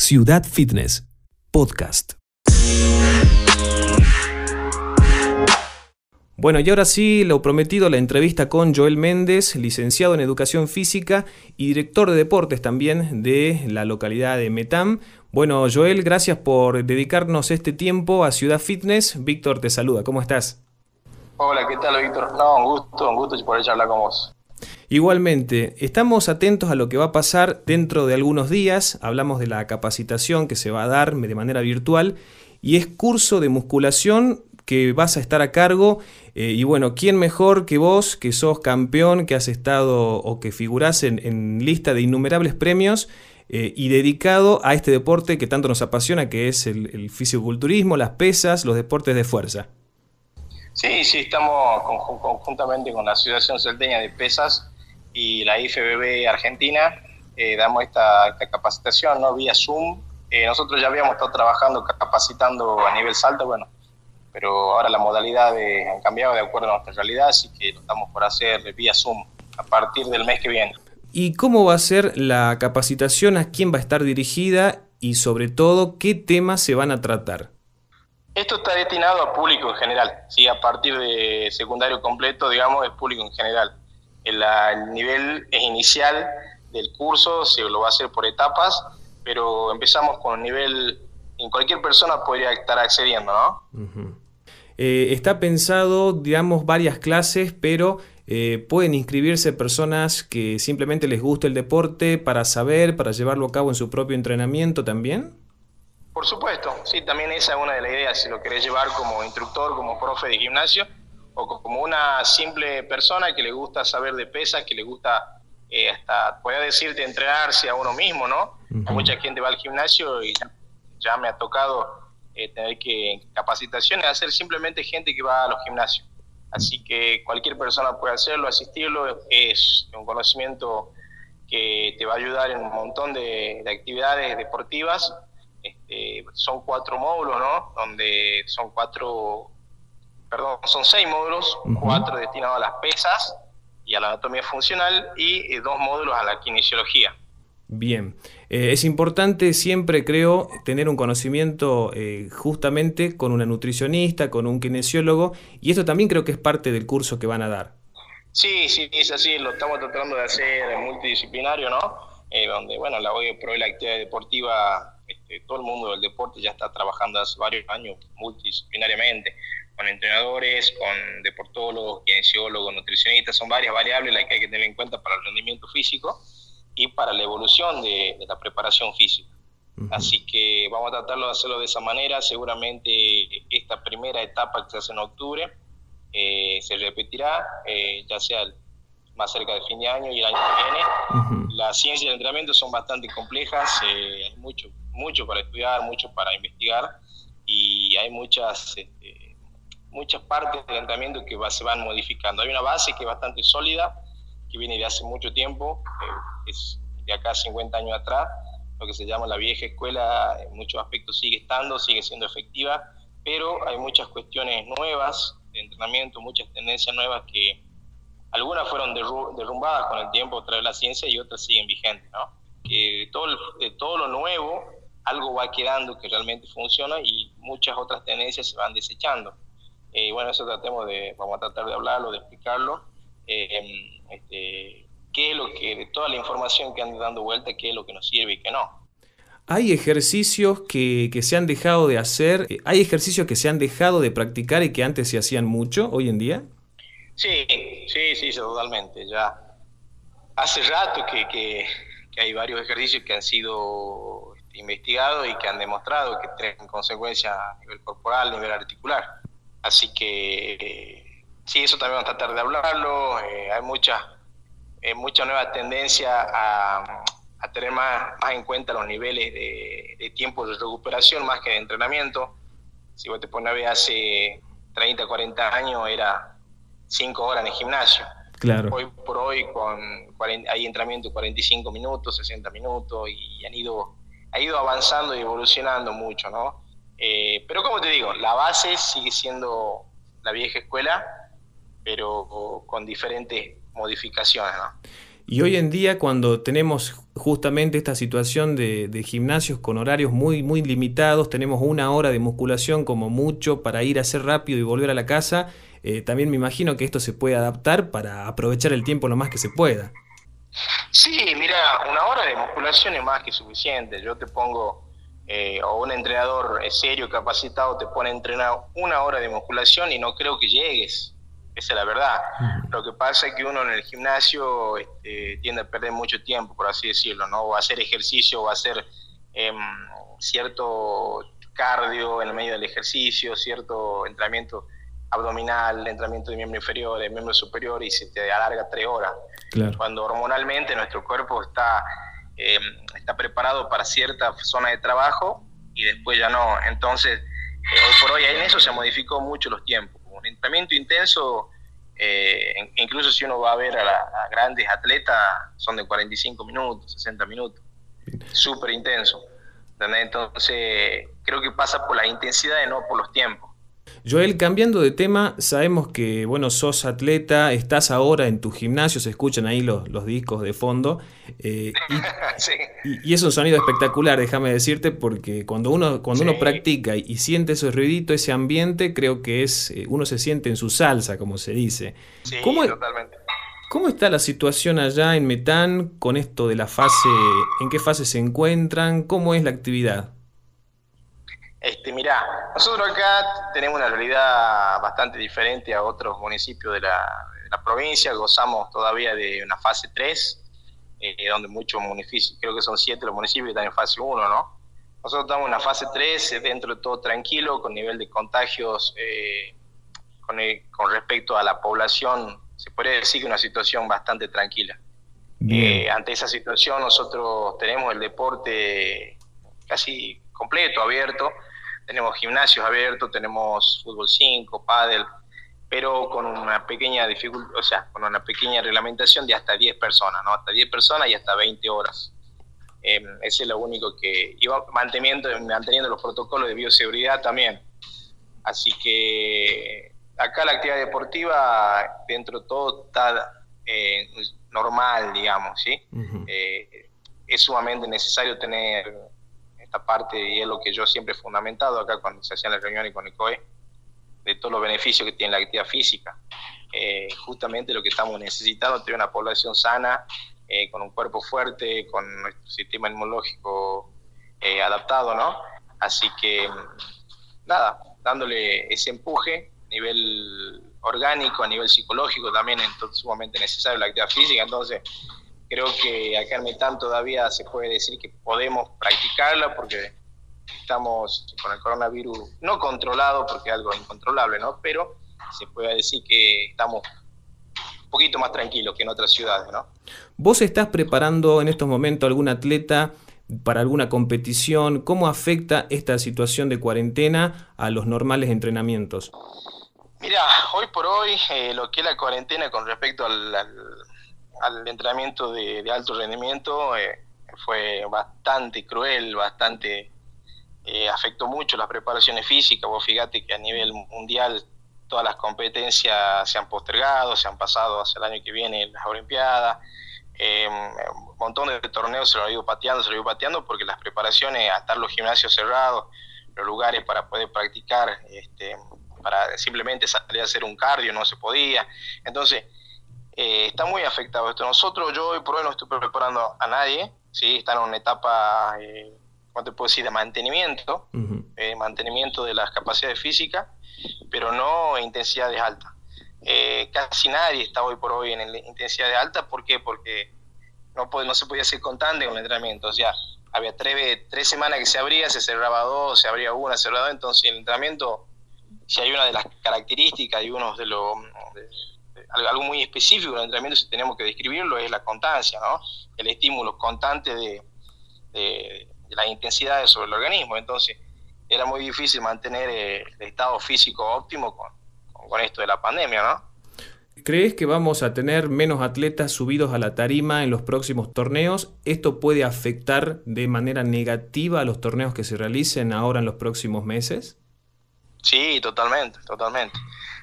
Ciudad Fitness, podcast. Bueno, y ahora sí, lo prometido, la entrevista con Joel Méndez, licenciado en Educación Física y director de deportes también de la localidad de Metam. Bueno, Joel, gracias por dedicarnos este tiempo a Ciudad Fitness. Víctor te saluda, ¿cómo estás? Hola, ¿qué tal, Víctor? No, un gusto, un gusto por hablar con vos. Igualmente, estamos atentos a lo que va a pasar dentro de algunos días. Hablamos de la capacitación que se va a dar de manera virtual y es curso de musculación que vas a estar a cargo. Eh, y bueno, ¿quién mejor que vos, que sos campeón, que has estado o que figurás en, lista de innumerables premios eh, y dedicado a este deporte que tanto nos apasiona, que es el, el fisiculturismo, las pesas, los deportes de fuerza? Sí, sí, estamos conjuntamente con la Asociación Salteña de Pesas y la IFBB Argentina, eh, damos esta, capacitación ¿no? vía Zoom. Eh, nosotros ya habíamos estado trabajando, capacitando a nivel salto, bueno, pero ahora la modalidad ha cambiado de acuerdo a nuestra realidad, así que lo estamos por hacer vía Zoom a partir del mes que viene. ¿Y cómo va a ser la capacitación? ¿A quién va a estar dirigida? Y sobre todo, ¿qué temas se van a tratar? Esto está destinado a público en general, ¿sí? a partir de secundario completo, digamos, es público en general. El, nivel inicial del curso se lo va a hacer por etapas, pero empezamos con un nivel, en cualquier persona podría estar accediendo, ¿no? Eh, está pensado, digamos, varias clases, pero eh, pueden inscribirse personas que simplemente les guste el deporte para saber, para llevarlo a cabo en su propio entrenamiento también. Por supuesto, sí, también esa es una de las ideas, si lo querés llevar como instructor, como profe de gimnasio, o como una simple persona que le gusta saber de pesas, que le gusta eh, hasta, puede decirte, entrenarse a uno mismo, ¿no? Mucha gente va al gimnasio y ya, me ha tocado eh, tener que capacitaciones hacer simplemente gente que va a los gimnasios. Así que cualquier persona puede hacerlo, asistirlo, es un conocimiento que te va a ayudar en un montón de actividades deportivas este, son cuatro módulos, ¿no? Donde son cuatro, perdón, son seis módulos, cuatro destinados a las pesas y a la anatomía funcional y eh, dos módulos a la kinesiología. Bien, eh, es importante siempre, creo, tener un conocimiento eh, justamente con una nutricionista, con un kinesiólogo, y esto también creo que es parte del curso que van a dar. Sí, sí, es así, lo estamos tratando de hacer multidisciplinario, ¿no? donde, bueno, la OE Pro y la actividad deportiva este, todo el mundo del deporte ya está trabajando hace varios años multidisciplinariamente, con entrenadores, con deportólogos, kinesiólogos, nutricionistas, son varias variables las que hay que tener en cuenta para el rendimiento físico y para la evolución de, la preparación física. Así que vamos a tratarlo de hacerlo de esa manera. Seguramente esta primera etapa que se hace en octubre eh, se repetirá, eh, ya sea más cerca de fin de año y el año que viene. Las ciencias del entrenamiento son bastante complejas, eh, hay mucho mucho para estudiar, mucho para investigar y hay muchas, este, muchas partes del entrenamiento que se van modificando. Hay una base que es bastante sólida, que viene de hace mucho tiempo, eh, es de acá 50 años atrás, lo que se llama la vieja escuela, en muchos aspectos sigue estando, sigue siendo efectiva, pero hay muchas cuestiones nuevas de entrenamiento, muchas tendencias nuevas que algunas fueron derrumbadas con el tiempo tras la ciencia y otras siguen vigentes, ¿no? Que todo, de todo lo nuevo algo va quedando que realmente funciona y muchas otras tendencias se van desechando. Eh, bueno, eso tratemos de, vamos a tratar de hablarlo, de explicarlo. Eh, este, qué es lo que, de toda la información que anda dando vuelta, qué es lo que nos sirve y qué no. ¿Hay ejercicios que, que, se han dejado de hacer? ¿Hay ejercicios que se han dejado de practicar y que antes se hacían mucho hoy en día? Sí, sí, sí, totalmente. Ya hace rato que, que, que hay varios ejercicios que han sido investigado y que han demostrado que tienen consecuencias a nivel corporal, a nivel articular. Así que eh, sí, eso también vamos a tratar de hablarlo. Eh, hay muchas eh, mucha nuevas tendencias a, a, tener más, más en cuenta los niveles de, de, tiempo de recuperación más que de entrenamiento. Si vos te pones a ver hace 30, 40 años era 5 horas en el gimnasio. Claro. Hoy por hoy con hay entrenamiento 45 minutos, 60 minutos y han ido ha ido avanzando y evolucionando mucho, ¿no? Eh, pero como te digo, la base sigue siendo la vieja escuela, pero con diferentes modificaciones, ¿no? Y hoy en día cuando tenemos justamente esta situación de, gimnasios con horarios muy, muy limitados, tenemos una hora de musculación como mucho para ir a hacer rápido y volver a la casa, eh, también me imagino que esto se puede adaptar para aprovechar el tiempo lo más que se pueda. Sí, mira, una hora de musculación es más que suficiente. Yo te pongo, eh, o un entrenador serio, capacitado, te pone a entrenar una hora de musculación y no creo que llegues. Esa es la verdad. Lo que pasa es que uno en el gimnasio este, tiende a perder mucho tiempo, por así decirlo, ¿no? O a hacer ejercicio, o a hacer em, cierto cardio en el medio del ejercicio, cierto entrenamiento abdominal, entrenamiento de miembro inferior, de miembro superior y se te alarga tres horas. Cuando hormonalmente nuestro cuerpo está, em, está preparado para cierta zona de trabajo y después ya no. Entonces, eh, hoy por hoy en eso se modificó mucho los tiempos. Un entrenamiento intenso, eh, incluso si uno va a ver a, grandes atletas, son de 45 minutos, 60 minutos. Súper intenso. Entonces, creo que pasa por la intensidad y no por los tiempos. Joel, cambiando de tema, sabemos que, bueno, sos atleta, estás ahora en tu gimnasio, se escuchan ahí los, los discos de fondo, eh, y, es un sonido espectacular, déjame decirte, porque cuando uno, cuando uno practica y, siente ese ruidito, ese ambiente, creo que es, eh, uno se siente en su salsa, como se dice. Sí, ¿Cómo, totalmente. ¿Cómo está la situación allá en Metán con esto de la fase, en qué fase se encuentran, cómo es la actividad? Este, mirá, nosotros acá tenemos una realidad bastante diferente a otros municipios de la, provincia, gozamos todavía de una fase 3, eh, donde muchos municipios, creo que son 7 los municipios que están en fase 1, ¿no? Nosotros estamos en una fase 3, eh, dentro de todo tranquilo, con nivel de contagios eh, con, con, respecto a la población, se podría decir que una situación bastante tranquila. ante esa situación nosotros tenemos el deporte casi completo, abierto, tenemos gimnasios abiertos, tenemos fútbol 5, pádel, pero con una pequeña dificultad, o sea, con una pequeña reglamentación de hasta 10 personas, ¿no? Hasta 10 personas y hasta 20 horas. Eh, ese es lo único que iba manteniendo, manteniendo los protocolos de bioseguridad también. Así que acá la actividad deportiva, dentro de todo, está eh, normal, digamos, ¿sí? Eh, es sumamente necesario tener esta parte, y es lo que yo siempre he fundamentado acá cuando se hacían las reuniones con el COE, de todos los beneficios que tiene la actividad física. Eh, justamente lo que estamos necesitando, tener una población sana, eh, con un cuerpo fuerte, con nuestro sistema inmunológico eh, adaptado, ¿no? Así que, nada, dándole ese empuje a nivel orgánico, a nivel psicológico también, es sumamente necesario la actividad física, entonces creo que acá en Metán todavía se puede decir que podemos practicarla porque estamos con el coronavirus no controlado porque es algo incontrolable, ¿no? Pero se puede decir que estamos un poquito más tranquilos que en otras ciudades, ¿no? ¿Vos estás preparando en estos momentos algún atleta para alguna competición? ¿Cómo afecta esta situación de cuarentena a los normales entrenamientos? Mira, hoy por hoy eh, lo que es la cuarentena con respecto al al entrenamiento de, alto rendimiento eh, fue bastante cruel, bastante eh, afectó mucho las preparaciones físicas. Vos fíjate que a nivel mundial todas las competencias se han postergado, se han pasado hacia el año que viene las Olimpiadas. Eh, un montón de torneos se lo ha ido pateando, se lo ha ido pateando porque las preparaciones, a estar los gimnasios cerrados, los lugares para poder practicar, este, para simplemente salir a hacer un cardio, no se podía. Entonces, eh, está muy afectado esto. Nosotros, yo hoy por hoy no estoy preparando a nadie, ¿sí? Están en una etapa, eh, ¿cómo te puedo decir?, de mantenimiento, eh, mantenimiento de las capacidades físicas, pero no intensidades altas. Casi nadie está hoy por hoy en intensidades altas, ¿por qué? Porque no, puede, no se podía hacer constante con el entrenamiento, o sea, había tres, tres semanas que se abría, se cerraba dos, se abría una, se cerraba dos, entonces el entrenamiento, si hay una de las características y uno de los algo muy específico del entrenamiento, si tenemos que describirlo, es la constancia, ¿no? El estímulo constante de, de, las intensidades sobre el organismo. Entonces, era muy difícil mantener eh, el estado físico óptimo con, con esto de la pandemia, ¿no? ¿Crees que vamos a tener menos atletas subidos a la tarima en los próximos torneos? ¿Esto puede afectar de manera negativa a los torneos que se realicen ahora en los próximos meses? Sí, totalmente, totalmente.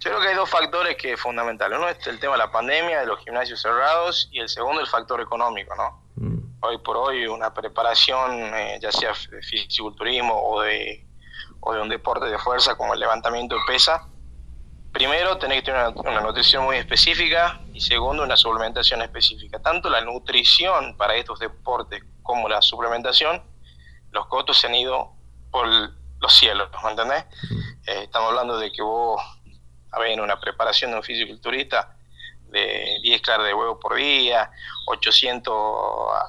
Yo creo que hay dos factores que es fundamental. Uno es el tema de la pandemia, de los gimnasios cerrados, y el segundo el factor económico, ¿no? Mm. hoy por hoy una preparación, eh, ya sea de fisiculturismo o de, o de un deporte de fuerza como el levantamiento de pesa, primero tenés que tener una, nutrición muy específica y segundo una suplementación específica. Tanto la nutrición para estos deportes como la suplementación, los costos se han ido por los cielos, ¿me entendés? Eh, estamos hablando de que vos, a ver, una preparación de un fisiculturista, de 10 claras de huevo por día, 800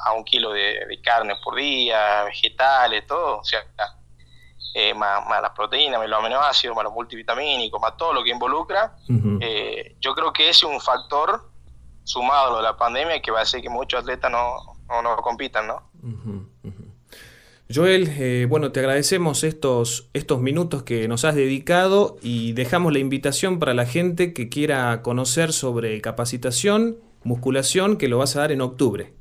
a un kilo de, carne por día, vegetales, todo, o sea, eh, más, las proteínas, más los aminoácidos, más los multivitamínicos, más todo lo que involucra, eh, yo creo que ese es un factor sumado a lo de la pandemia que va a hacer que muchos atletas no, no, compitan, ¿no? Joel, eh, bueno, te agradecemos estos, estos minutos que nos has dedicado y dejamos la invitación para la gente que quiera conocer sobre capacitación, musculación, que lo vas a dar en octubre.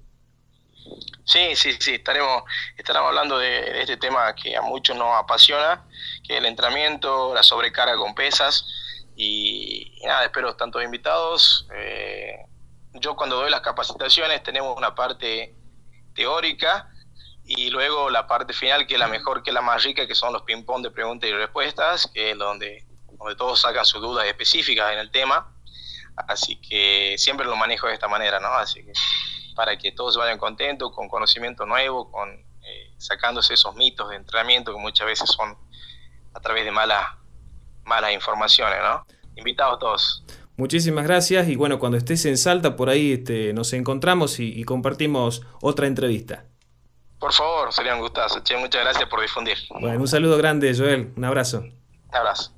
Sí, sí, sí, estaremos, estaremos hablando de, este tema que a muchos nos apasiona, que es el entrenamiento, la sobrecarga con pesas y, nada, espero tantos invitados. Eh, yo cuando doy las capacitaciones tenemos una parte teórica y luego la parte final, que es la mejor, que es la más rica, que son los ping-pong de preguntas y respuestas, que es donde, donde todos sacan sus dudas específicas en el tema. Así que siempre lo manejo de esta manera, ¿no? Así que para que todos vayan contentos, con conocimiento nuevo, con eh, sacándose esos mitos de entrenamiento que muchas veces son a través de malas, malas informaciones, ¿no? Invitados todos. Muchísimas gracias y bueno, cuando estés en Salta por ahí este, nos encontramos y compartimos otra entrevista. Por favor, sería un gustazo. Che, muchas gracias por difundir. Bueno, un saludo grande, Joel. Un abrazo. Un abrazo.